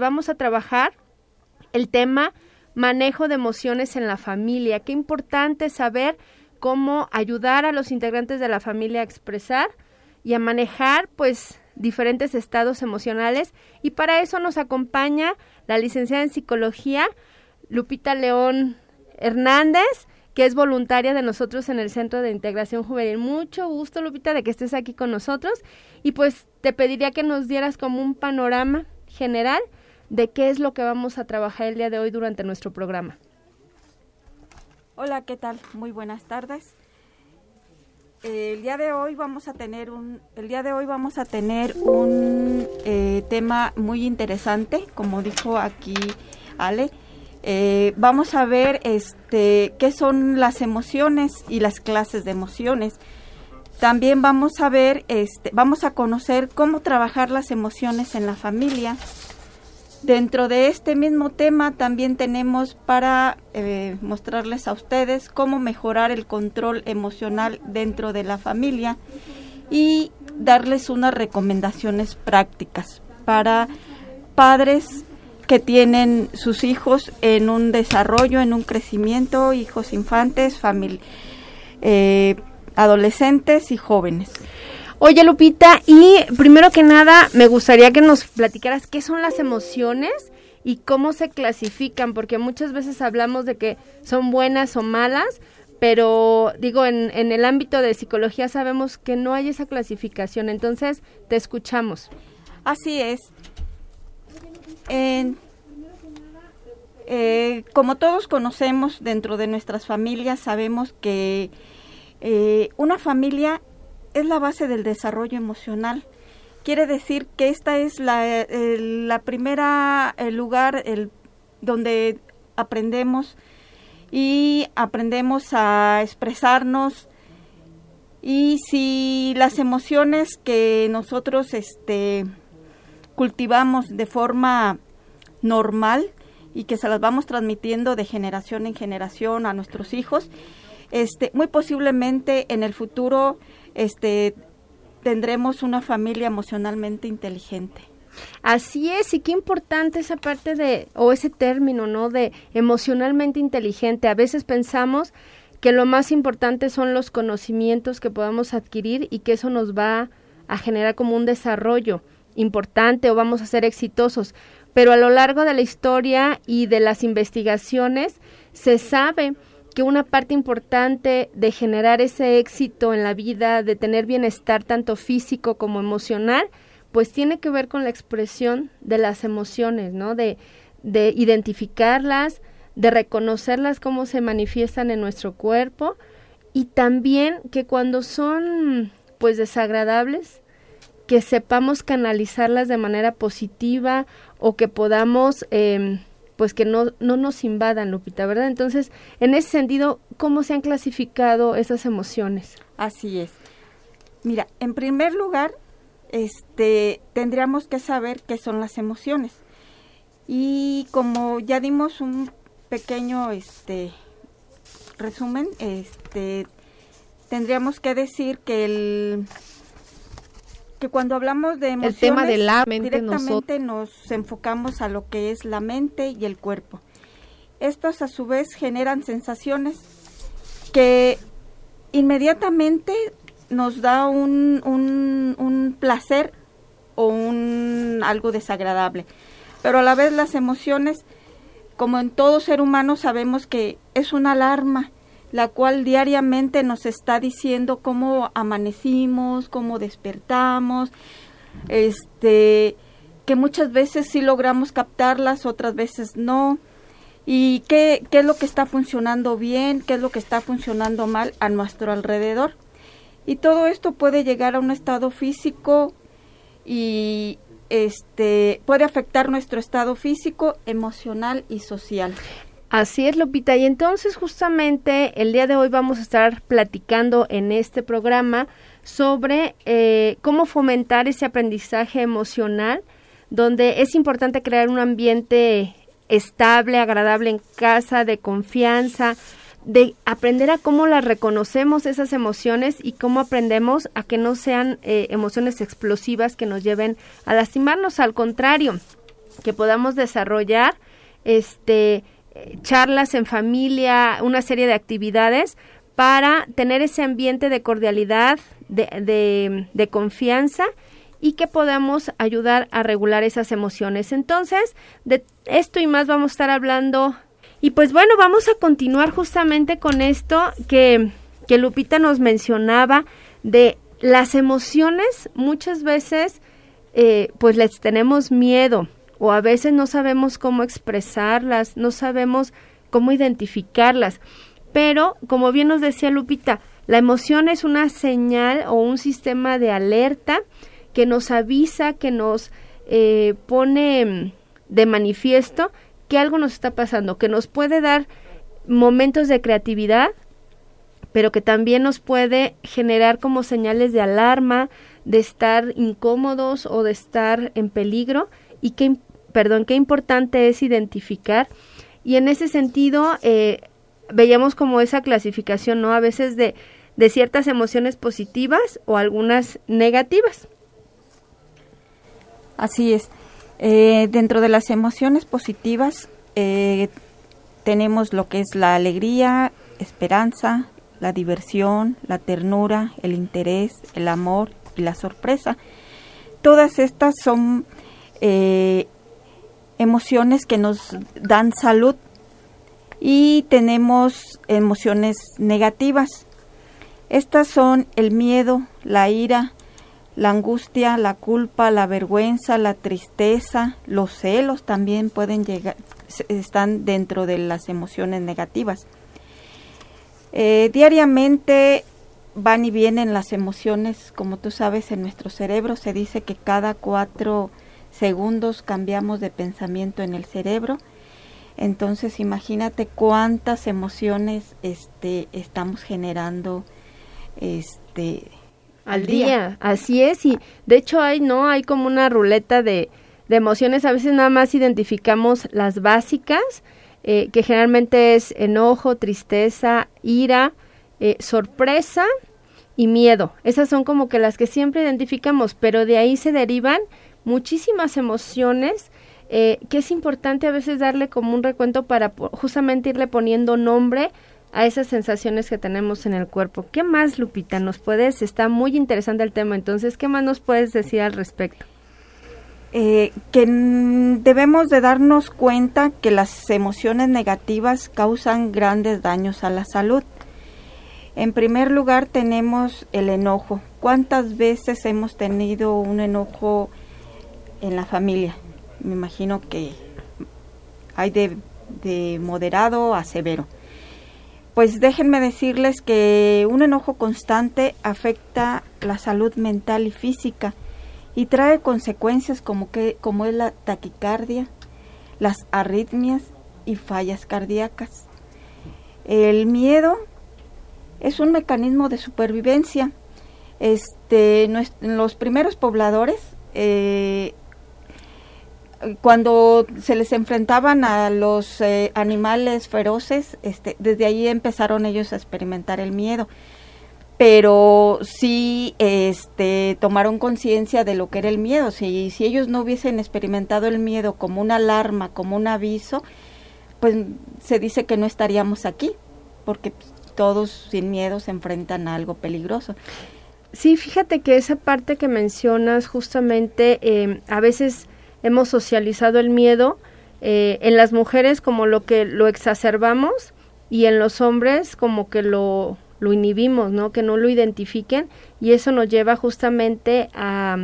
Vamos a trabajar el tema manejo de emociones en la familia. Qué importante saber cómo ayudar a los integrantes de la familia a expresar y a manejar pues diferentes estados emocionales y para eso nos acompaña la licenciada en psicología Lupita León Hernández que es voluntaria de nosotros en el Centro de Integración Juvenil. Mucho gusto, Lupita, de que estés aquí con nosotros. Y pues te pediría que nos dieras como un panorama general de qué es lo que vamos a trabajar el día de hoy durante nuestro programa. Hola, ¿qué tal? Muy buenas tardes. El día de hoy vamos a tener un, el día de hoy vamos a tener un eh, tema muy interesante, como dijo aquí Ale. Eh, vamos a ver este qué son las emociones y las clases de emociones. También vamos a ver, este, vamos a conocer cómo trabajar las emociones en la familia Dentro de este mismo tema también tenemos para eh, mostrarles a ustedes cómo mejorar el control emocional dentro de la familia y darles unas recomendaciones prácticas para padres que tienen sus hijos en un desarrollo, en un crecimiento, hijos infantes, eh, adolescentes y jóvenes. Oye, Lupita, y primero que nada, me gustaría que nos platicaras qué son las emociones y cómo se clasifican, porque muchas veces hablamos de que son buenas o malas, pero digo, en, en el ámbito de psicología sabemos que no hay esa clasificación, entonces te escuchamos. Así es. Eh, como todos conocemos dentro de nuestras familias, sabemos que eh, una familia es la base del desarrollo emocional. Quiere decir que esta es la, la primera el lugar el, donde aprendemos y aprendemos a expresarnos y si las emociones que nosotros este cultivamos de forma normal y que se las vamos transmitiendo de generación en generación a nuestros hijos, este muy posiblemente en el futuro este, tendremos una familia emocionalmente inteligente. Así es, y qué importante esa parte de, o ese término, ¿no? De emocionalmente inteligente. A veces pensamos que lo más importante son los conocimientos que podamos adquirir y que eso nos va a generar como un desarrollo importante o vamos a ser exitosos. Pero a lo largo de la historia y de las investigaciones se sabe que una parte importante de generar ese éxito en la vida, de tener bienestar tanto físico como emocional, pues tiene que ver con la expresión de las emociones, ¿no? De, de identificarlas, de reconocerlas cómo se manifiestan en nuestro cuerpo y también que cuando son pues desagradables, que sepamos canalizarlas de manera positiva o que podamos eh, pues que no, no nos invadan, Lupita, ¿verdad? Entonces, en ese sentido, ¿cómo se han clasificado esas emociones? Así es. Mira, en primer lugar, este, tendríamos que saber qué son las emociones. Y como ya dimos un pequeño este resumen, este tendríamos que decir que el que cuando hablamos de emociones, el tema de la mente directamente nos enfocamos a lo que es la mente y el cuerpo. Estos a su vez generan sensaciones que inmediatamente nos da un, un, un placer o un algo desagradable. Pero a la vez las emociones, como en todo ser humano, sabemos que es una alarma la cual diariamente nos está diciendo cómo amanecimos, cómo despertamos, este, que muchas veces sí logramos captarlas, otras veces no, y qué, qué es lo que está funcionando bien, qué es lo que está funcionando mal a nuestro alrededor. Y todo esto puede llegar a un estado físico y este puede afectar nuestro estado físico, emocional y social. Así es, Lupita. Y entonces justamente el día de hoy vamos a estar platicando en este programa sobre eh, cómo fomentar ese aprendizaje emocional, donde es importante crear un ambiente estable, agradable en casa, de confianza, de aprender a cómo las reconocemos esas emociones y cómo aprendemos a que no sean eh, emociones explosivas que nos lleven a lastimarnos, al contrario, que podamos desarrollar este charlas en familia, una serie de actividades para tener ese ambiente de cordialidad, de, de, confianza y que podamos ayudar a regular esas emociones. Entonces, de esto y más vamos a estar hablando. Y pues bueno, vamos a continuar justamente con esto que, que Lupita nos mencionaba de las emociones muchas veces eh, pues les tenemos miedo o a veces no sabemos cómo expresarlas, no sabemos cómo identificarlas. Pero, como bien nos decía Lupita, la emoción es una señal o un sistema de alerta que nos avisa, que nos eh, pone de manifiesto que algo nos está pasando, que nos puede dar momentos de creatividad, pero que también nos puede generar como señales de alarma, de estar incómodos o de estar en peligro y que perdón, qué importante es identificar. Y en ese sentido, eh, veíamos como esa clasificación, ¿no? A veces de, de ciertas emociones positivas o algunas negativas. Así es. Eh, dentro de las emociones positivas eh, tenemos lo que es la alegría, esperanza, la diversión, la ternura, el interés, el amor y la sorpresa. Todas estas son emociones que nos dan salud y tenemos emociones negativas. Estas son el miedo, la ira, la angustia, la culpa, la vergüenza, la tristeza, los celos también pueden llegar, están dentro de las emociones negativas. Eh, diariamente van y vienen las emociones, como tú sabes, en nuestro cerebro se dice que cada cuatro segundos cambiamos de pensamiento en el cerebro. Entonces imagínate cuántas emociones este, estamos generando este, al día. Así es, y de hecho hay, ¿no? Hay como una ruleta de, de emociones, a veces nada más identificamos las básicas, eh, que generalmente es enojo, tristeza, ira, eh, sorpresa y miedo. Esas son como que las que siempre identificamos, pero de ahí se derivan muchísimas emociones eh, que es importante a veces darle como un recuento para justamente irle poniendo nombre a esas sensaciones que tenemos en el cuerpo. ¿Qué más, Lupita, nos puedes? Está muy interesante el tema, entonces, ¿qué más nos puedes decir al respecto? Eh, que debemos de darnos cuenta que las emociones negativas causan grandes daños a la salud. En primer lugar tenemos el enojo. ¿Cuántas veces hemos tenido un enojo en la familia. Me imagino que hay de, de moderado a severo. Pues déjenme decirles que un enojo constante afecta la salud mental y física y trae consecuencias como, que, como es la taquicardia, las arritmias y fallas cardíacas. El miedo es un mecanismo de supervivencia. Este, los primeros pobladores eh, cuando se les enfrentaban a los eh, animales feroces, este, desde ahí empezaron ellos a experimentar el miedo. Pero sí este, tomaron conciencia de lo que era el miedo. Si, ellos no hubiesen experimentado el miedo como una alarma, como un aviso, pues se dice que no estaríamos aquí, porque todos sin miedo se enfrentan a algo peligroso. Sí, fíjate que esa parte que mencionas justamente eh, a veces hemos socializado el miedo eh, en las mujeres como lo que lo exacerbamos y en los hombres como que lo, lo inhibimos, ¿no? Que no lo identifiquen y eso nos lleva justamente a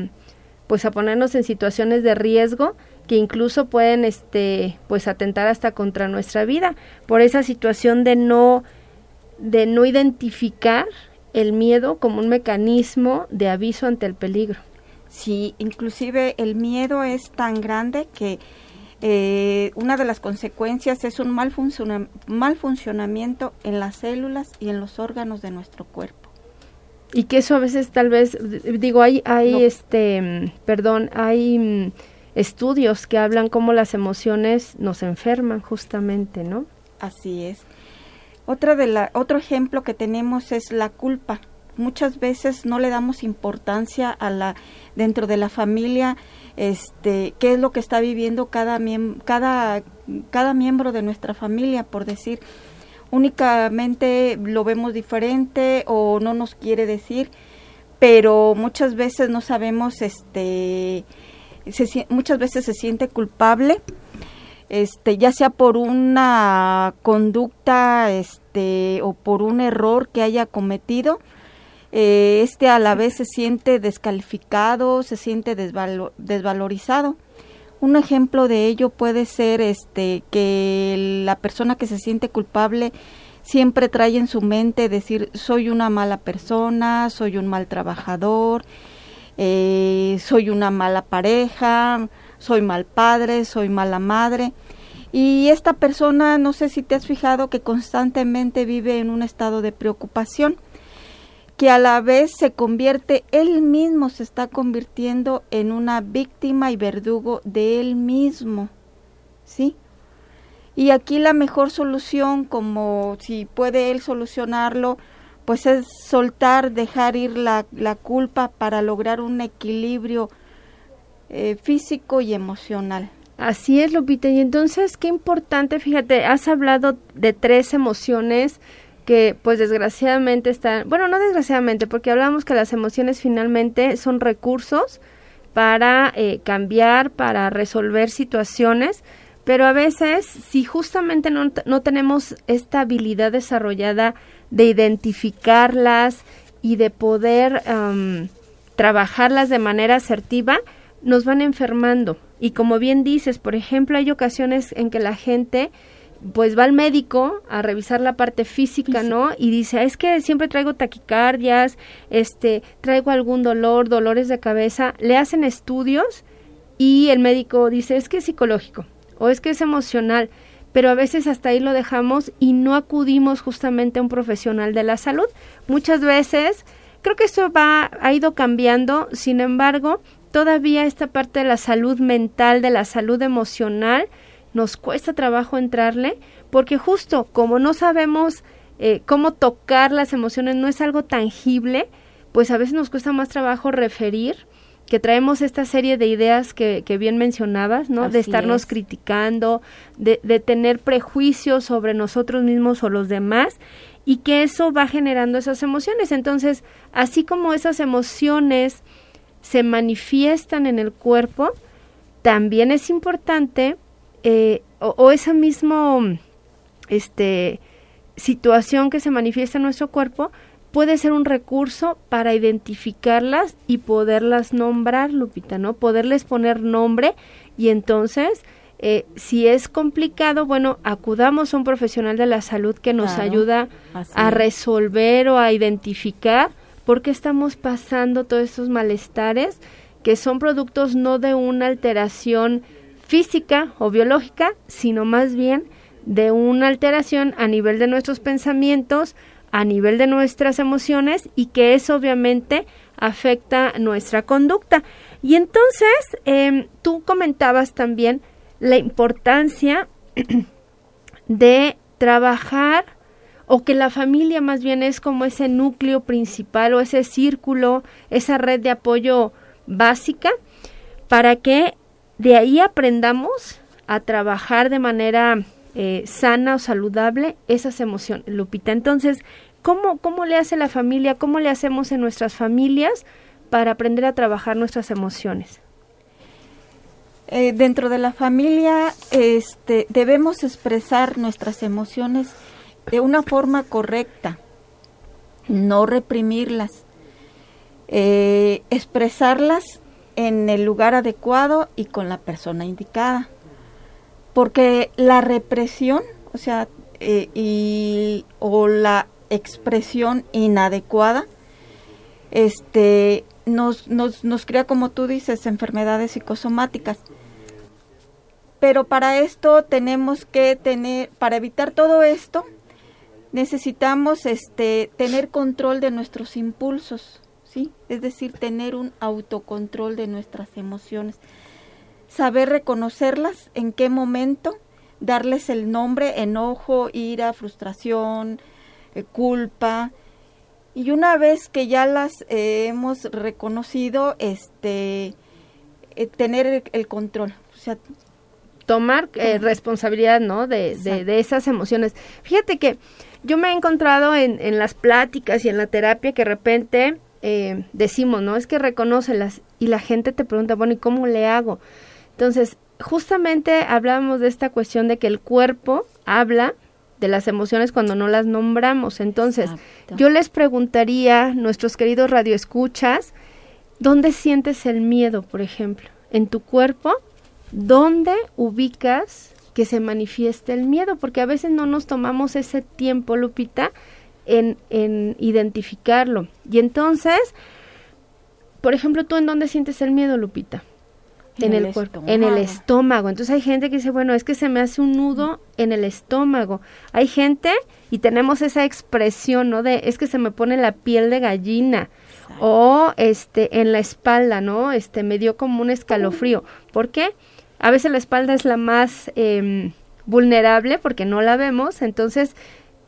pues a ponernos en situaciones de riesgo que incluso pueden este pues atentar hasta contra nuestra vida por esa situación de no de no identificar el miedo como un mecanismo de aviso ante el peligro. Sí, inclusive el miedo es tan grande que eh, una de las consecuencias es un mal, mal funcionamiento en las células y en los órganos de nuestro cuerpo. Y que eso a veces tal vez, digo, hay, hay este, perdón, hay mm, estudios que hablan cómo las emociones nos enferman justamente, ¿no? Así es. Otra de la, otro ejemplo que tenemos es la culpa. Muchas veces no le damos importancia a la dentro de la familia este qué es lo que está viviendo cada cada cada miembro de nuestra familia por decir únicamente lo vemos diferente o no nos quiere decir pero muchas veces no sabemos este muchas veces se siente culpable este ya sea por una conducta este o por un error que haya cometido eh, este a la vez se siente descalificado, se siente desvalorizado. Un ejemplo de ello puede ser este que la persona que se siente culpable siempre trae en su mente decir soy una mala persona, soy un mal trabajador, eh, soy una mala pareja, soy mal padre, soy mala madre. Y esta persona, no sé si te has fijado que constantemente vive en un estado de preocupación que a la vez se convierte, él mismo se está convirtiendo en una víctima y verdugo de él mismo, ¿sí? Y aquí la mejor solución, como si puede él solucionarlo, pues es soltar, dejar ir la, la culpa para lograr un equilibrio eh, físico y emocional. Así es, Lupita. Y entonces, qué importante, fíjate, has hablado de tres emociones que pues desgraciadamente están, bueno, no desgraciadamente, porque hablamos que las emociones finalmente son recursos para eh, cambiar, para resolver situaciones, pero a veces si justamente no, no tenemos esta habilidad desarrollada de identificarlas y de poder trabajarlas de manera asertiva, nos van enfermando. Y como bien dices, por ejemplo, hay ocasiones en que la gente pues va al médico a revisar la parte física, ¿no? Y dice, es que siempre traigo taquicardias, este, traigo algún dolor, dolores de cabeza, le hacen estudios y el médico dice, es que es psicológico o es que es emocional, pero a veces hasta ahí lo dejamos y no acudimos justamente a un profesional de la salud. Muchas veces, creo que esto va, ha ido cambiando, sin embargo, todavía esta parte de la salud mental, de la salud emocional, nos cuesta trabajo entrarle porque justo como no sabemos eh, cómo tocar las emociones, no es algo tangible, pues a veces nos cuesta más trabajo referir que traemos esta serie de ideas que, que bien mencionabas, ¿no? de estarnos criticando, de, de tener prejuicios sobre nosotros mismos o los demás y que eso va generando esas emociones. Entonces, así como esas emociones se manifiestan en el cuerpo, también es importante eh, o, esa misma este, situación que se manifiesta en nuestro cuerpo puede ser un recurso para identificarlas y poderlas nombrar, Lupita, ¿no? Poderles poner nombre y entonces, eh, si es complicado, bueno, acudamos a un profesional de la salud que nos ayuda a resolver o a identificar por qué estamos pasando todos estos malestares que son productos no de una alteración física o biológica, sino más bien de una alteración a nivel de nuestros pensamientos, a nivel de nuestras emociones y que eso obviamente afecta nuestra conducta. Y entonces, em, tú comentabas también la importancia de trabajar o que la familia más bien es como ese núcleo principal o ese círculo, esa red de apoyo básica para que de ahí aprendamos a trabajar de manera eh, sana o saludable esas emociones, Lupita. Entonces, ¿cómo, ¿cómo le hace la familia? ¿Cómo le hacemos en nuestras familias para aprender a trabajar nuestras emociones? Eh, dentro de la familia este, debemos expresar nuestras emociones de una forma correcta, no reprimirlas, eh, expresarlas en el lugar adecuado y con la persona indicada. Porque la represión, o sea, eh, y, o la expresión inadecuada, este, nos, nos, nos crea, como tú dices, enfermedades psicosomáticas. Pero para esto tenemos que tener, para evitar todo esto, necesitamos este, tener control de nuestros impulsos es decir, tener un autocontrol de nuestras emociones, saber reconocerlas, en qué momento, darles el nombre, enojo, ira, frustración, eh, culpa, Y una vez que ya las eh, hemos reconocido, este, eh, tener el, control. O sea, tomar responsabilidad, ¿no? De, de, esas emociones. Fíjate que yo me he encontrado en, en las pláticas y en la terapia que de repente decimos, ¿no? Es que reconócelas y la gente te pregunta, bueno, ¿y cómo le hago? Entonces, justamente hablábamos de esta cuestión de que el cuerpo habla de las emociones cuando no las nombramos. Entonces, yo les preguntaría, nuestros queridos radioescuchas, ¿dónde sientes el miedo, por ejemplo? ¿En tu cuerpo? ¿Dónde ubicas que se manifieste el miedo? Porque a veces no nos tomamos ese tiempo, Lupita, en, en identificarlo. Y entonces, por ejemplo, ¿tú en dónde sientes el miedo, Lupita? en, el, cuerpo, en el estómago. Entonces hay gente que dice, bueno, es que se me hace un nudo en el estómago. Hay gente y tenemos esa expresión, ¿no? De es que se me pone la piel de gallina o este en la espalda, ¿no? Este me dio como un escalofrío. ¿Por qué? A veces la espalda es la más em, vulnerable porque no la vemos, entonces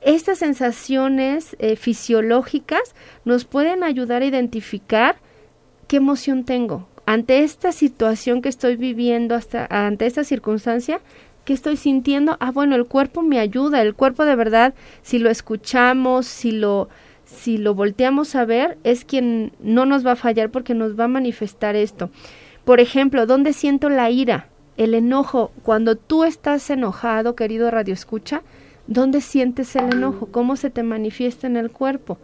estas sensaciones eh, fisiológicas nos pueden ayudar a identificar qué emoción tengo, ante esta situación que estoy viviendo, hasta ante esta circunstancia, ¿qué estoy sintiendo? Ah, bueno, el cuerpo me ayuda, el cuerpo de verdad, si lo escuchamos, si lo si lo volteamos a ver, es quien no nos va a fallar porque nos va a manifestar esto. Por ejemplo, ¿dónde siento la ira? El enojo. Cuando tú estás enojado, querido Radio Escucha, ¿dónde sientes el enojo? ¿Cómo se te manifiesta en el cuerpo?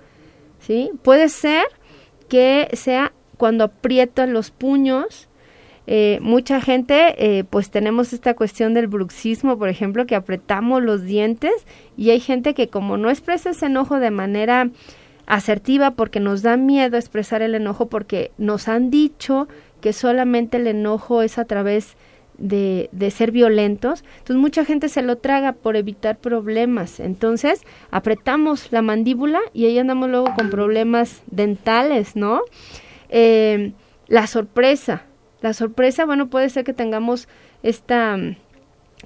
¿Sí? Puede ser que sea cuando aprietan los puños. Eh, mucha gente, eh, pues tenemos esta cuestión del bruxismo, por ejemplo, que apretamos los dientes y hay gente que como no expresa ese enojo de manera asertiva porque nos da miedo expresar el enojo porque nos han dicho que solamente el enojo es a través de, de, ser violentos. Entonces mucha gente se lo traga por evitar problemas. Entonces apretamos la mandíbula y ahí andamos luego con problemas dentales, ¿no? Eh, la sorpresa. La sorpresa, bueno, puede ser que tengamos esta mm,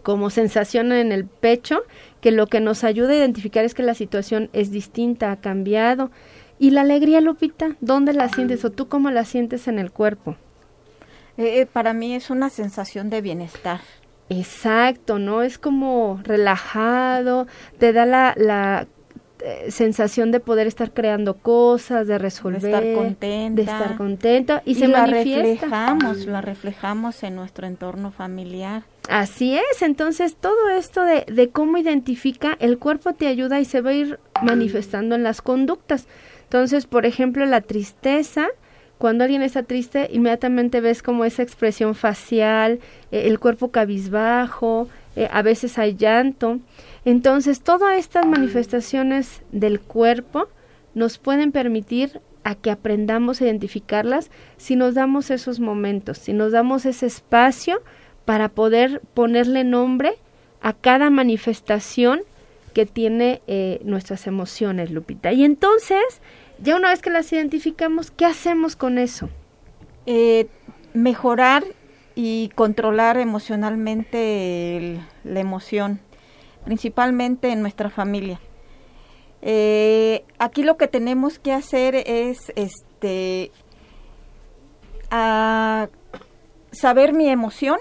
como sensación en el pecho, que lo que nos ayuda a identificar es que la situación es distinta, ha cambiado. ¿Y la alegría, Lupita? ¿Dónde la sientes o tú cómo la sientes en el cuerpo? Eh, eh, para mí es una sensación de bienestar. Exacto, ¿no? Es como relajado, te da la, la eh, sensación de poder estar creando cosas, de resolver, de estar contenta, de estar contenta y, se la manifiesta. reflejamos, la reflejamos en nuestro entorno familiar. Así es, entonces todo esto de, de cómo identifica el cuerpo te ayuda y se va a ir manifestando en las conductas. Entonces, por ejemplo, la tristeza, cuando alguien está triste, inmediatamente ves como esa expresión facial, eh, el cuerpo cabizbajo, eh, a veces hay llanto. Entonces, todas estas manifestaciones del cuerpo nos pueden permitir a que aprendamos a identificarlas si nos damos esos momentos, si nos damos ese espacio para poder ponerle nombre a cada manifestación que tiene eh, nuestras emociones, Lupita. Y entonces, ya una vez que las identificamos, ¿qué hacemos con eso? Eh, mejorar y controlar emocionalmente la emoción principalmente en nuestra familia. Eh, aquí lo que tenemos que hacer es este saber mi emoción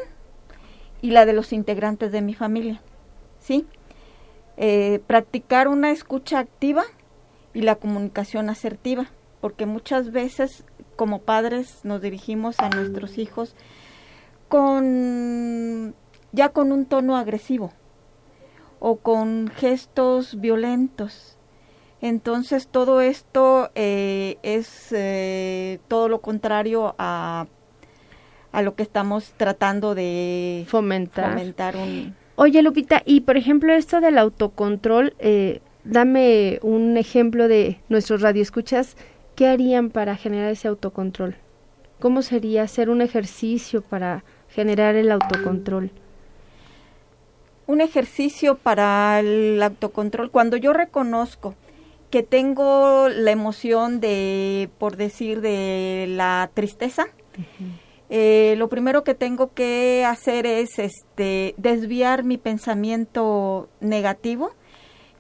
y la de los integrantes de mi familia, ¿sí? Eh, practicar una escucha activa y la comunicación asertiva, porque muchas veces como padres nos dirigimos a nuestros hijos con ya con un tono agresivo, o con gestos violentos. Entonces todo esto eh, es eh, todo lo contrario a, a, lo que estamos tratando de fomentar. Oye Lupita, y por ejemplo esto del autocontrol, eh, dame un ejemplo de nuestros radioescuchas, ¿qué harían para generar ese autocontrol? ¿Cómo sería hacer un ejercicio para generar el autocontrol? un ejercicio para el autocontrol. Cuando yo reconozco que tengo la emoción de, por decir, de la tristeza, eh, lo primero que tengo que hacer es este, desviar mi pensamiento negativo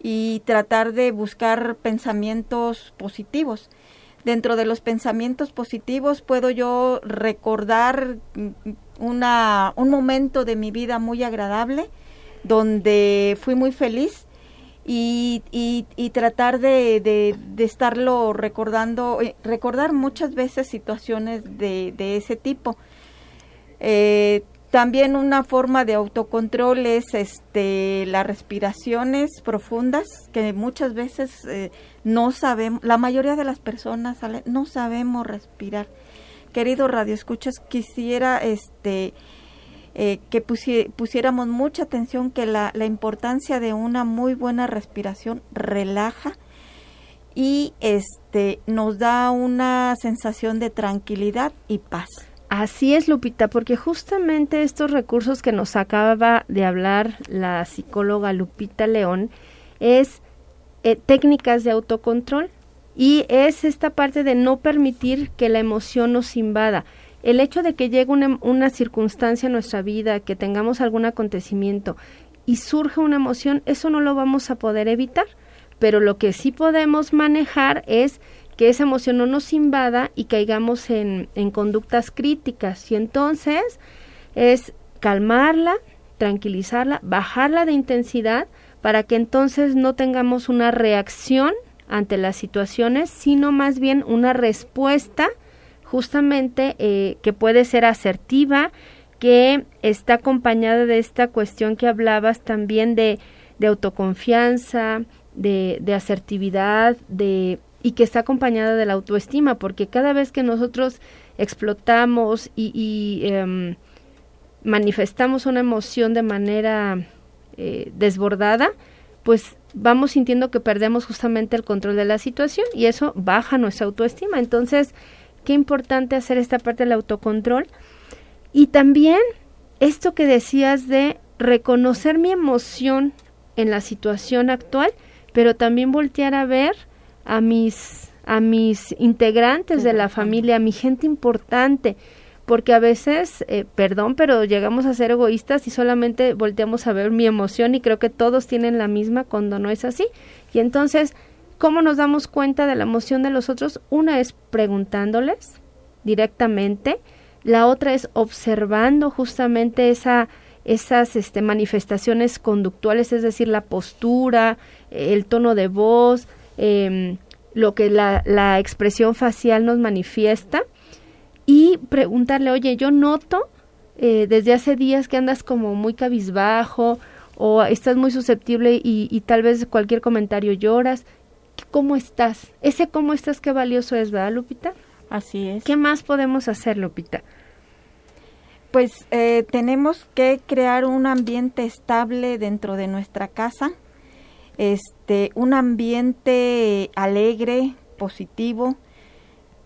y tratar de buscar pensamientos positivos. Dentro de los pensamientos positivos puedo yo recordar una, un momento de mi vida muy agradable donde fui muy feliz y, y, tratar de, de, estarlo recordando, eh, recordar muchas veces situaciones de, de ese tipo. Eh, también una forma de autocontrol es este, las respiraciones profundas, que muchas veces eh, no sabemos, la mayoría de las personas no sabemos respirar. Querido Radio Escuchas, quisiera este, eh, que pusiéramos mucha atención que la, la, importancia de una muy buena respiración relaja y este nos da una sensación de tranquilidad y paz. Así es, Lupita, porque justamente estos recursos que nos acaba de hablar la psicóloga Lupita León es eh, técnicas de autocontrol y es esta parte de no permitir que la emoción nos invada. El hecho de que llegue una, circunstancia en nuestra vida, que tengamos algún acontecimiento y surja una emoción, eso no lo vamos a poder evitar, pero lo que sí podemos manejar es que esa emoción no nos invada y caigamos en, en conductas críticas. Y entonces es calmarla, tranquilizarla, bajarla de intensidad para que entonces no tengamos una reacción ante las situaciones, sino más bien una respuesta justamente eh, que puede ser asertiva, que está acompañada de esta cuestión que hablabas también de, de autoconfianza, de, de, asertividad, de y que está acompañada de la autoestima, porque cada vez que nosotros explotamos y, em, manifestamos una emoción de manera eh, desbordada, pues vamos sintiendo que perdemos justamente el control de la situación y eso baja nuestra autoestima. Entonces, qué importante hacer esta parte del autocontrol. Y también esto que decías de reconocer mi emoción en la situación actual, pero también voltear a ver a mis a mis integrantes de la familia, a mi gente importante, porque a veces, eh, perdón, pero llegamos a ser egoístas y solamente volteamos a ver mi emoción y creo que todos tienen la misma cuando no es así. Y entonces ¿Cómo nos damos cuenta de la emoción de los otros? Una es preguntándoles directamente, la otra es observando justamente esa, esas este, manifestaciones conductuales, es decir, la postura, el tono de voz, em, lo que la, la expresión facial nos manifiesta y preguntarle, oye, yo noto eh, desde hace días que andas como muy cabizbajo o estás muy susceptible y, y, tal vez cualquier comentario lloras cómo estás. Ese cómo estás, qué valioso es, ¿verdad, Lupita? Así es. ¿Qué más podemos hacer, Lupita? Pues eh, tenemos que crear un ambiente estable dentro de nuestra casa, este, un ambiente alegre, positivo,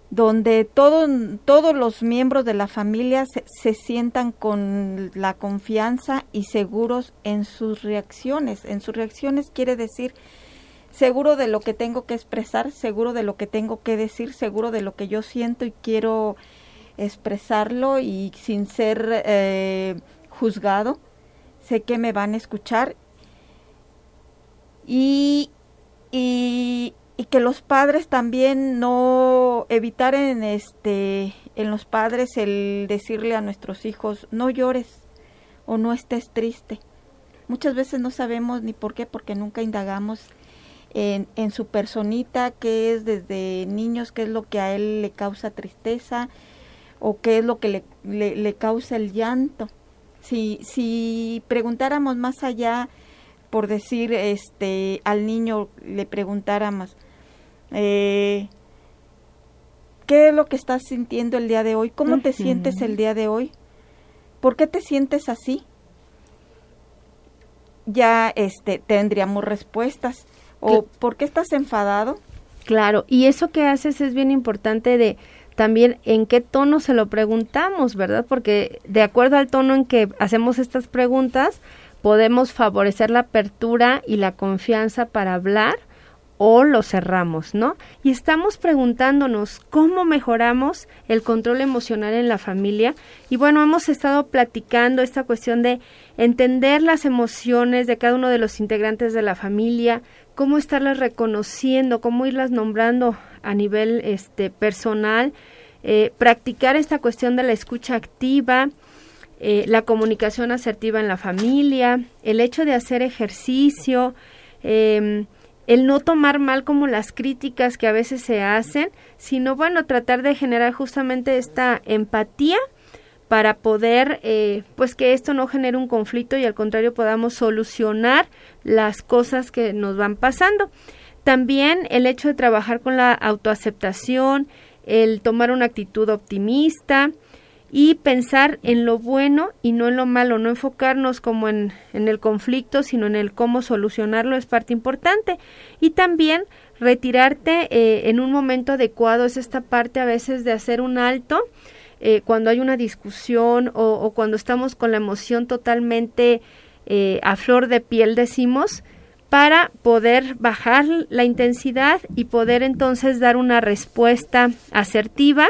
donde todo, todos los miembros de la familia se, se, sientan con la confianza y seguros en sus reacciones. En sus reacciones quiere decir seguro de lo que tengo que expresar, seguro de lo que tengo que decir, seguro de lo que yo siento y quiero expresarlo y sin ser eh, juzgado. Sé que me van a escuchar y, y, que los padres también no evitar en este en los padres el decirle a nuestros hijos no llores o no estés triste. Muchas veces no sabemos ni por qué porque nunca indagamos en, en su personita, qué es desde niños, qué es lo que a él le causa tristeza o qué es lo que le, le, causa el llanto. Si, si preguntáramos más allá, por decir, este, al niño le preguntáramos, eh, ¿qué es lo que estás sintiendo el día de hoy? ¿Cómo te sientes el día de hoy? ¿Por qué te sientes así? Ya este tendríamos respuestas o ¿por qué estás enfadado? Claro, y eso que haces es bien importante de también en qué tono se lo preguntamos, ¿verdad? Porque de acuerdo al tono en que hacemos estas preguntas, podemos favorecer la apertura y la confianza para hablar o lo cerramos, ¿no? Y estamos preguntándonos cómo mejoramos el control emocional en la familia. Y bueno, hemos estado platicando esta cuestión de entender las emociones de cada uno de los integrantes de la familia, cómo estarlas reconociendo, cómo irlas nombrando a nivel este personal, eh, practicar esta cuestión de la escucha activa, eh, la comunicación asertiva en la familia, el hecho de hacer ejercicio, eh, el no tomar mal como las críticas que a veces se hacen, sino bueno, tratar de generar justamente esta empatía para poder, eh, pues que esto no genere un conflicto y al contrario podamos solucionar las cosas que nos van pasando. También el hecho de trabajar con la autoaceptación, el tomar una actitud optimista, y pensar en lo bueno y no en lo malo, no enfocarnos como en, en, el conflicto, sino en el cómo solucionarlo es parte importante. Y también retirarte eh, en un momento adecuado es esta parte a veces de hacer un alto eh, cuando hay una discusión o, o, cuando estamos con la emoción totalmente eh, a flor de piel, decimos, para poder bajar la intensidad y poder entonces dar una respuesta asertiva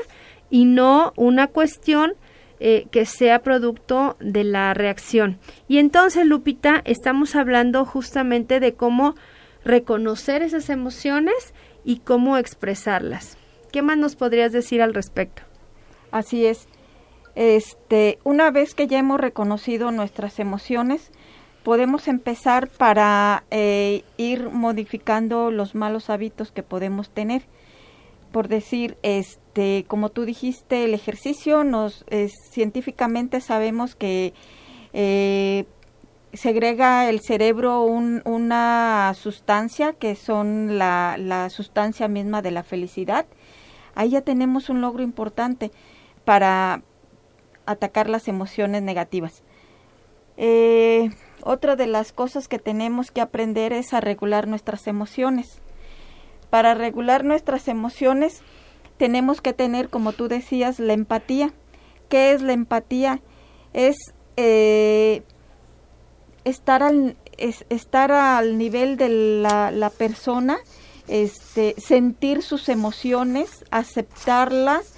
y no una cuestión eh, que sea producto de la reacción. Y entonces, Lupita, estamos hablando justamente de cómo reconocer esas emociones y cómo expresarlas. ¿Qué más nos podrías decir al respecto? Así es. Este, una vez que ya hemos reconocido nuestras emociones, podemos empezar para eh, ir modificando los malos hábitos que podemos tener. Por decir, este este, como tú dijiste, el ejercicio nos científicamente sabemos que eh, segrega el cerebro una sustancia que son la, sustancia misma de la felicidad. Ahí ya tenemos un logro importante para atacar las emociones negativas. Eh, otra de las cosas que tenemos que aprender es a regular nuestras emociones. Para regular nuestras emociones, tenemos que tener, como tú decías, la empatía. ¿Qué es la empatía? Es eh, estar, al, estar al nivel de la, la persona, este, sentir sus emociones, aceptarlas,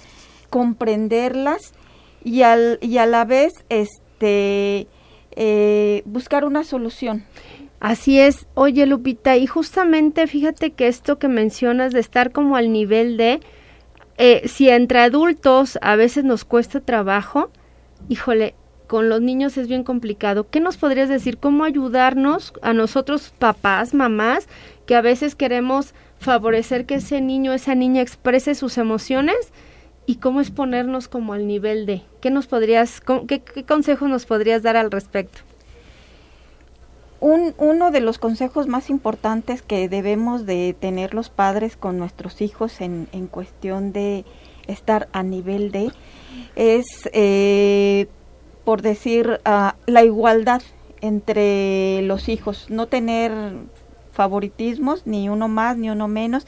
comprenderlas y, al, y a la vez este, eh, buscar una solución. Así es, oye Lupita, y justamente fíjate que esto que mencionas de estar como al nivel de, eh, si entre adultos a veces nos cuesta trabajo, híjole, con los niños es bien complicado. ¿Qué nos podrías decir? ¿Cómo ayudarnos a nosotros, papás, mamás, que a veces queremos favorecer que ese niño, esa niña exprese sus emociones? ¿Y cómo es ponernos como al nivel de? ¿Qué nos podrías, qué, qué consejos nos podrías dar al respecto? Un, uno de los consejos más importantes que debemos de tener los padres con nuestros hijos en, en cuestión de estar a nivel de es, eh, por decir, uh, la igualdad entre los hijos, no tener favoritismos, ni uno más ni uno menos,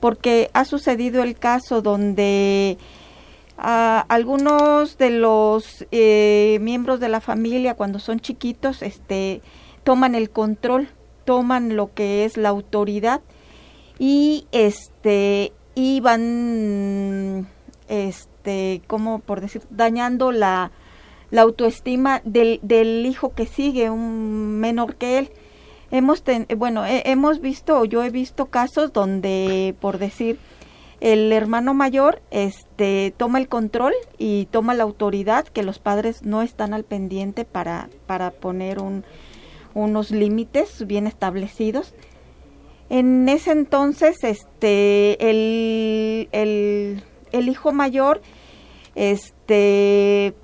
porque ha sucedido el caso donde uh, algunos de los eh, miembros de la familia cuando son chiquitos, este, toman el control, toman lo que es la autoridad y este y van este como por decir dañando la, la autoestima del, del, hijo que sigue un menor que él. Hemos bueno hemos visto yo he visto casos donde por decir el hermano mayor este toma el control y toma la autoridad que los padres no están al pendiente para para poner un unos límites bien establecidos. En ese entonces, este, el, el, hijo mayor, este,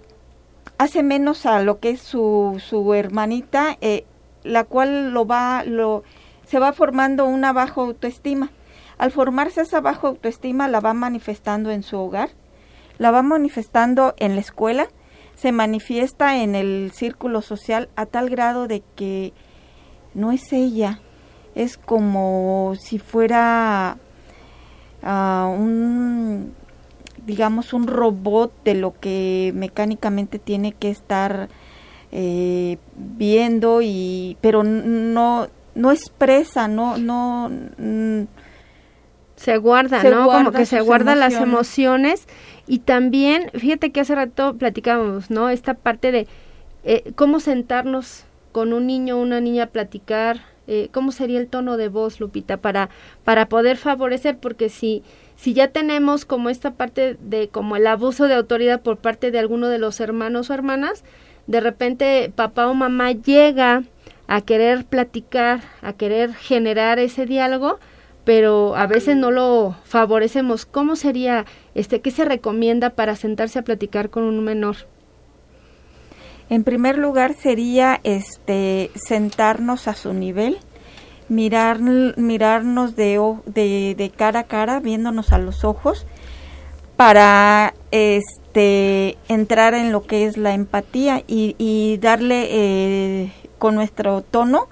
hace menos a lo que es su, su hermanita, eh, la cual lo va, lo, se va formando una baja autoestima. Al formarse esa baja autoestima, la va manifestando en su hogar, la va manifestando en la escuela, se manifiesta en el círculo social a tal grado de que no es ella, es como si fuera uh, un, digamos, un robot de lo que mecánicamente tiene que estar eh, viendo y, pero no, no expresa, no, no se guarda, ¿no? Como que se guarda las emociones y también, fíjate que hace rato platicábamos, ¿no? Esta parte de eh, cómo sentarnos con un niño o una niña a platicar, eh, cómo sería el tono de voz, Lupita, para, para poder favorecer, porque si, si ya tenemos como esta parte de como el abuso de autoridad por parte de alguno de los hermanos o hermanas, de repente papá o mamá llega a querer platicar, a querer generar ese diálogo, pero a veces no lo favorecemos. ¿Cómo sería, este, qué se recomienda para sentarse a platicar con un menor? En primer lugar sería, este, sentarnos a su nivel, mirar, mirarnos de, de, de cara a cara, viéndonos a los ojos, para, este, entrar en lo que es la empatía y, y darle eh, con nuestro tono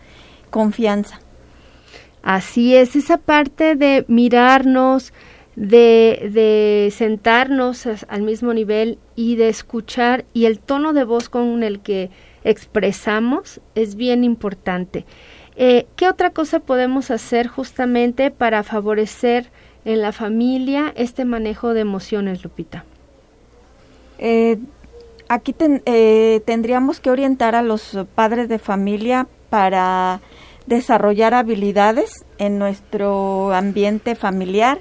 confianza Así es, esa parte de mirarnos, de, de sentarnos al mismo nivel y de escuchar y el tono de voz con el que expresamos es bien importante. Eh, ¿Qué otra cosa podemos hacer justamente para favorecer en la familia este manejo de emociones, Lupita? Eh, aquí eh, tendríamos que orientar a los padres de familia para desarrollar habilidades en nuestro ambiente familiar,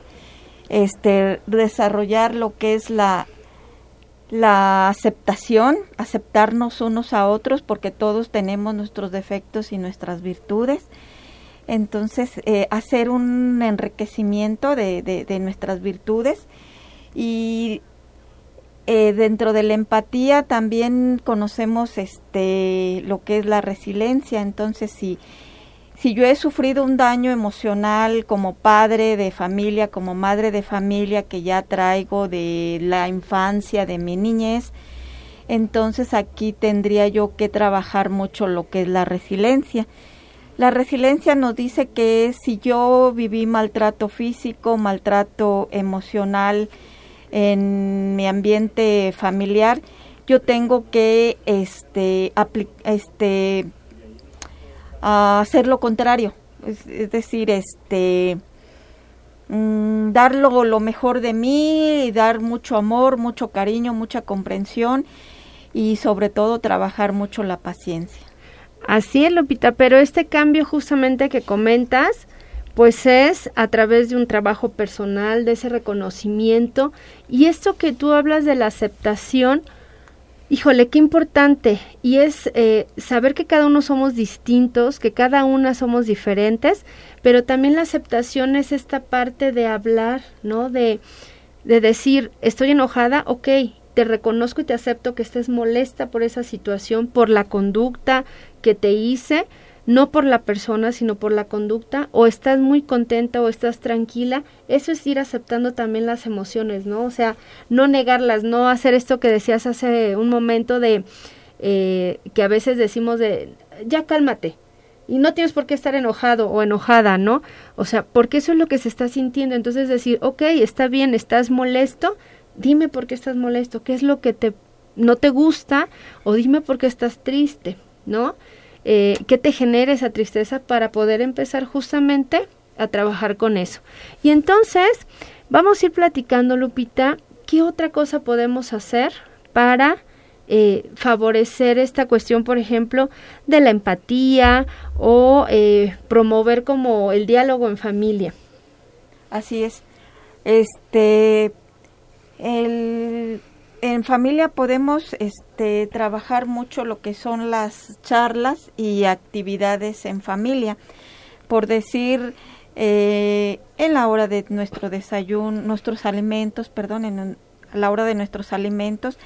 este, desarrollar lo que es la, la aceptación, aceptarnos unos a otros, porque todos tenemos nuestros defectos y nuestras virtudes. Entonces, eh, hacer un enriquecimiento de, de, nuestras virtudes y eh, dentro de la empatía también conocemos este lo que es la resiliencia. Entonces, si si yo he sufrido un daño emocional como padre de familia, como madre de familia que ya traigo de la infancia, de mi niñez, entonces aquí tendría yo que trabajar mucho lo que es la resiliencia. La resiliencia nos dice que si yo viví maltrato físico, maltrato emocional en mi ambiente familiar, yo tengo que este, este a hacer lo contrario, es, decir, este mm, dar lo, mejor de mí, dar mucho amor, mucho cariño, mucha comprensión y sobre todo trabajar mucho la paciencia. Así es, Lupita, pero este cambio justamente que comentas, pues es a través de un trabajo personal, de ese reconocimiento y esto que tú hablas de la aceptación, Híjole, qué importante. Y es eh, saber que cada uno somos distintos, que cada una somos diferentes, pero también la aceptación es esta parte de hablar, ¿no? De, de decir, estoy enojada, ok, te reconozco y te acepto que estés molesta por esa situación, por la conducta que te hice, no por la persona, sino por la conducta, o estás muy contenta o estás tranquila, eso es ir aceptando también las emociones, ¿no? O sea, no negarlas, no hacer esto que decías hace un momento de eh, que a veces decimos de, ya cálmate, y no tienes por qué estar enojado o enojada, ¿no? O sea, porque eso es lo que se está sintiendo, entonces decir, ok, está bien, estás molesto, dime por qué estás molesto, qué es lo que te no te gusta, o dime por qué estás triste, ¿no? Eh, qué te genera esa tristeza para poder empezar justamente a trabajar con eso. Y entonces vamos a ir platicando, Lupita, qué otra cosa podemos hacer para eh, favorecer esta cuestión, por ejemplo, de la empatía o eh, promover como el diálogo en familia. Así es. Este, el, en familia podemos este, trabajar mucho lo que son las charlas y actividades en familia. Por decir, eh, en la hora de nuestro desayuno, nuestros alimentos, perdón, en la hora de nuestros alimentos,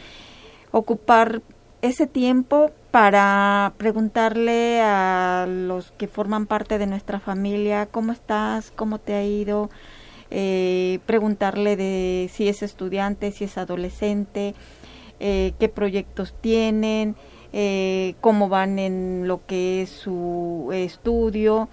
ocupar ese tiempo para preguntarle a los que forman parte de nuestra familia, ¿cómo estás? ¿Cómo te ha ido? Eh, preguntarle de si es estudiante, si es adolescente, eh, qué proyectos tienen, eh, cómo van en lo que es su estudio,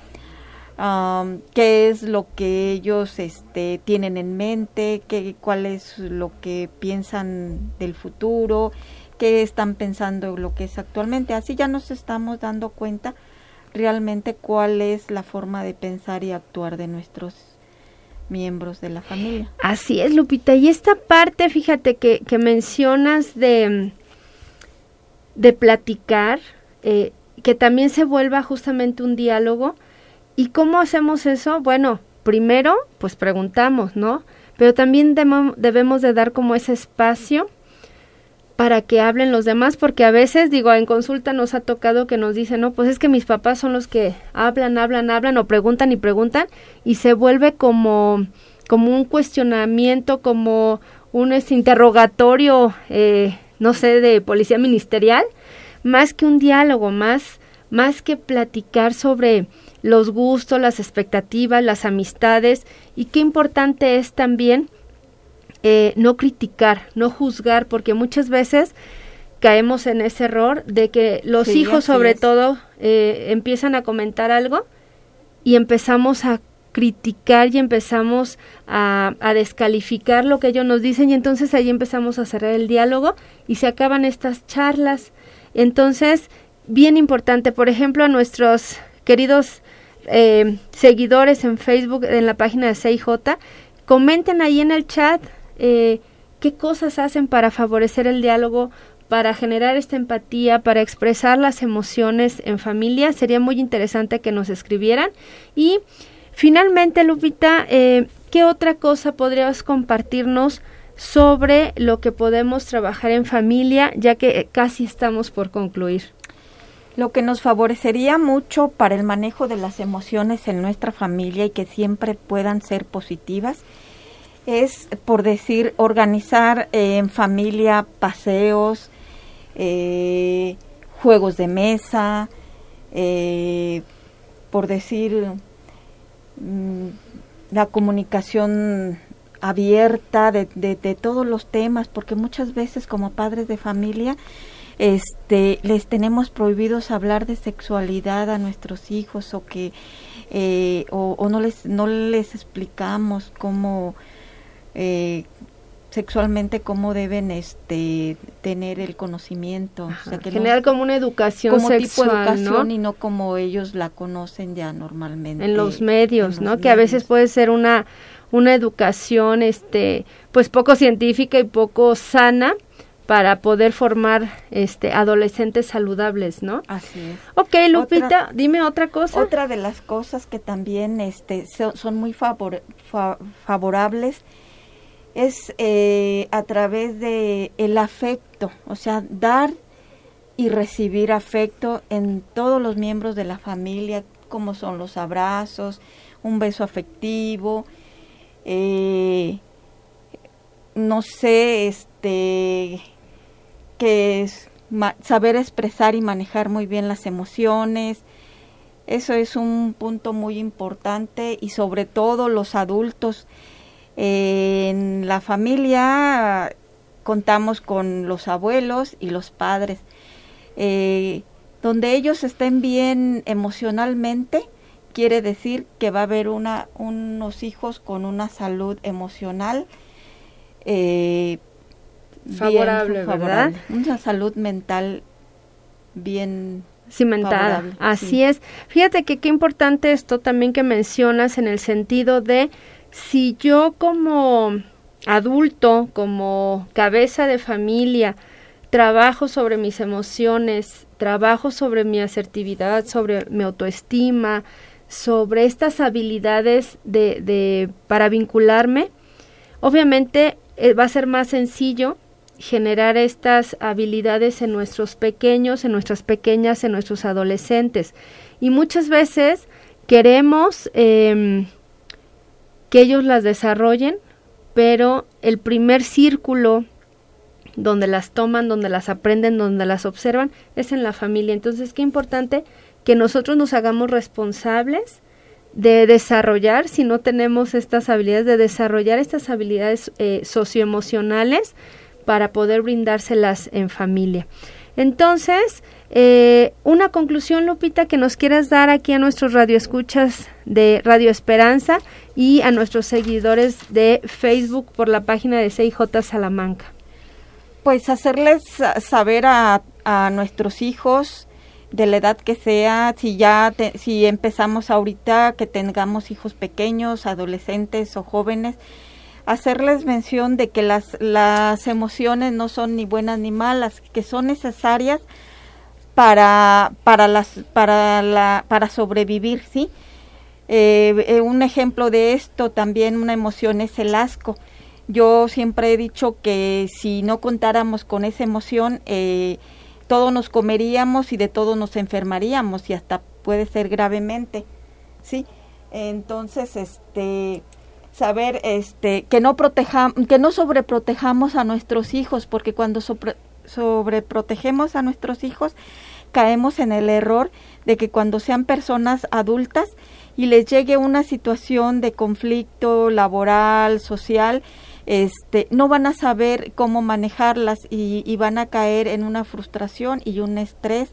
qué es lo que ellos este, tienen en mente, qué, cuál es lo que piensan del futuro, qué están pensando lo que es actualmente. Así ya nos estamos dando cuenta realmente cuál es la forma de pensar y actuar de nuestros miembros de la familia. Así es, Lupita. Y esta parte, fíjate que, que mencionas de, de platicar, eh, que también se vuelva justamente un diálogo. ¿Y cómo hacemos eso? Bueno, primero, pues preguntamos, ¿no? Pero también debemos de dar como ese espacio para que hablen los demás, porque a veces, digo, en consulta nos ha tocado que nos dicen, no, pues es que mis papás son los que hablan, hablan, hablan, o preguntan y preguntan, y se vuelve como, como un cuestionamiento, como un este, interrogatorio, eh, no sé, de policía ministerial, más que un diálogo, más, más que platicar sobre los gustos, las expectativas, las amistades, y qué importante es también eh, no criticar, no juzgar, porque muchas veces caemos en ese error de que los hijos sobre todo eh, empiezan a comentar algo y empezamos a criticar y empezamos a, a, descalificar lo que ellos nos dicen y entonces ahí empezamos a cerrar el diálogo y se acaban estas charlas. Entonces, bien importante, por ejemplo, a nuestros queridos eh, seguidores en Facebook, en la página de CIJ, comenten ahí en el chat eh, qué cosas hacen para favorecer el diálogo, para generar esta empatía, para expresar las emociones en familia. Sería muy interesante que nos escribieran. Y finalmente, Lupita, eh, ¿qué otra cosa podrías compartirnos sobre lo que podemos trabajar en familia, ya que casi estamos por concluir? Lo que nos favorecería mucho para el manejo de las emociones en nuestra familia y que siempre puedan ser positivas es, por decir, organizar eh, en familia paseos, eh, juegos de mesa, eh, por decir, mm, la comunicación abierta de, de, todos los temas, porque muchas veces como padres de familia este, les tenemos prohibidos hablar de sexualidad a nuestros hijos o que o, o, no les no les explicamos cómo eh, sexualmente cómo deben este tener el conocimiento generar como una educación como sexual, tipo educación y no como ellos la conocen ya normalmente en los medios no que a veces puede ser una una educación este pues poco científica y poco sana para poder formar este adolescentes saludables, ¿no? Así es. Ok, Lupita, dime otra cosa. Otra de las cosas que también este son, muy favor, favorables es eh, a través de el afecto, o sea, dar y recibir afecto en todos los miembros de la familia, como son los abrazos, un beso afectivo, eh, no sé, este, que es saber expresar y manejar muy bien las emociones. Eso es un punto muy importante y sobre todo los adultos en la familia contamos con los abuelos y los padres. Eh, donde ellos estén bien emocionalmente, quiere decir que va a haber una, unos hijos con una salud emocional eh, favorable, ¿verdad? Una salud mental bien cimentada. Así es. Fíjate que qué importante esto también que mencionas en el sentido de si yo como adulto, como cabeza de familia, trabajo sobre mis emociones, trabajo sobre mi asertividad, sobre mi autoestima, sobre estas habilidades de, de para vincularme, obviamente eh, va a ser más sencillo generar estas habilidades en nuestros pequeños, en nuestras pequeñas, en nuestros adolescentes. Y muchas veces queremos eh, que ellos las desarrollen, pero el primer círculo donde las toman, donde las aprenden, donde las observan, es en la familia. Entonces, qué importante que nosotros nos hagamos responsables de desarrollar, si no tenemos estas habilidades, de desarrollar estas habilidades eh, socioemocionales para poder brindárselas en familia. Entonces, eh, una conclusión, Lupita, que nos quieras dar aquí a nuestros radioescuchas de Radio Esperanza y a nuestros seguidores de Facebook por la página de CIJ Salamanca. Pues hacerles saber a, a nuestros hijos de la edad que sea, si ya si empezamos ahorita que tengamos hijos pequeños, adolescentes o jóvenes, hacerles mención de que las las emociones no son ni buenas ni malas, que son necesarias para para las para la para sobrevivir, ¿sí? Eh, eh, un ejemplo de esto también una emoción es el asco. Yo siempre he dicho que si no contáramos con esa emoción, eh, todo nos comeríamos y de todo nos enfermaríamos y hasta puede ser gravemente, ¿sí? Entonces, este, saber, este, que no protejamos, que no sobreprotejamos a nuestros hijos, porque cuando sobreprotegemos a nuestros hijos, caemos en el error de que cuando sean personas adultas y les llegue una situación de conflicto laboral, social, este, no van a saber cómo manejarlas y, van a caer en una frustración y un estrés.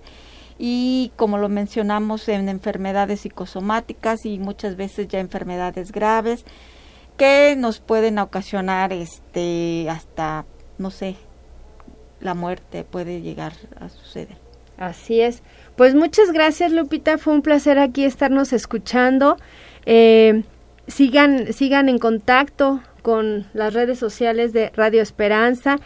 Y como lo mencionamos en enfermedades psicosomáticas y muchas veces ya enfermedades graves que nos pueden ocasionar este hasta no sé la muerte puede llegar a suceder. Así es pues muchas gracias Lupita fue un placer aquí estarnos escuchando eh, sigan sigan en contacto con las redes sociales de Radio Esperanza.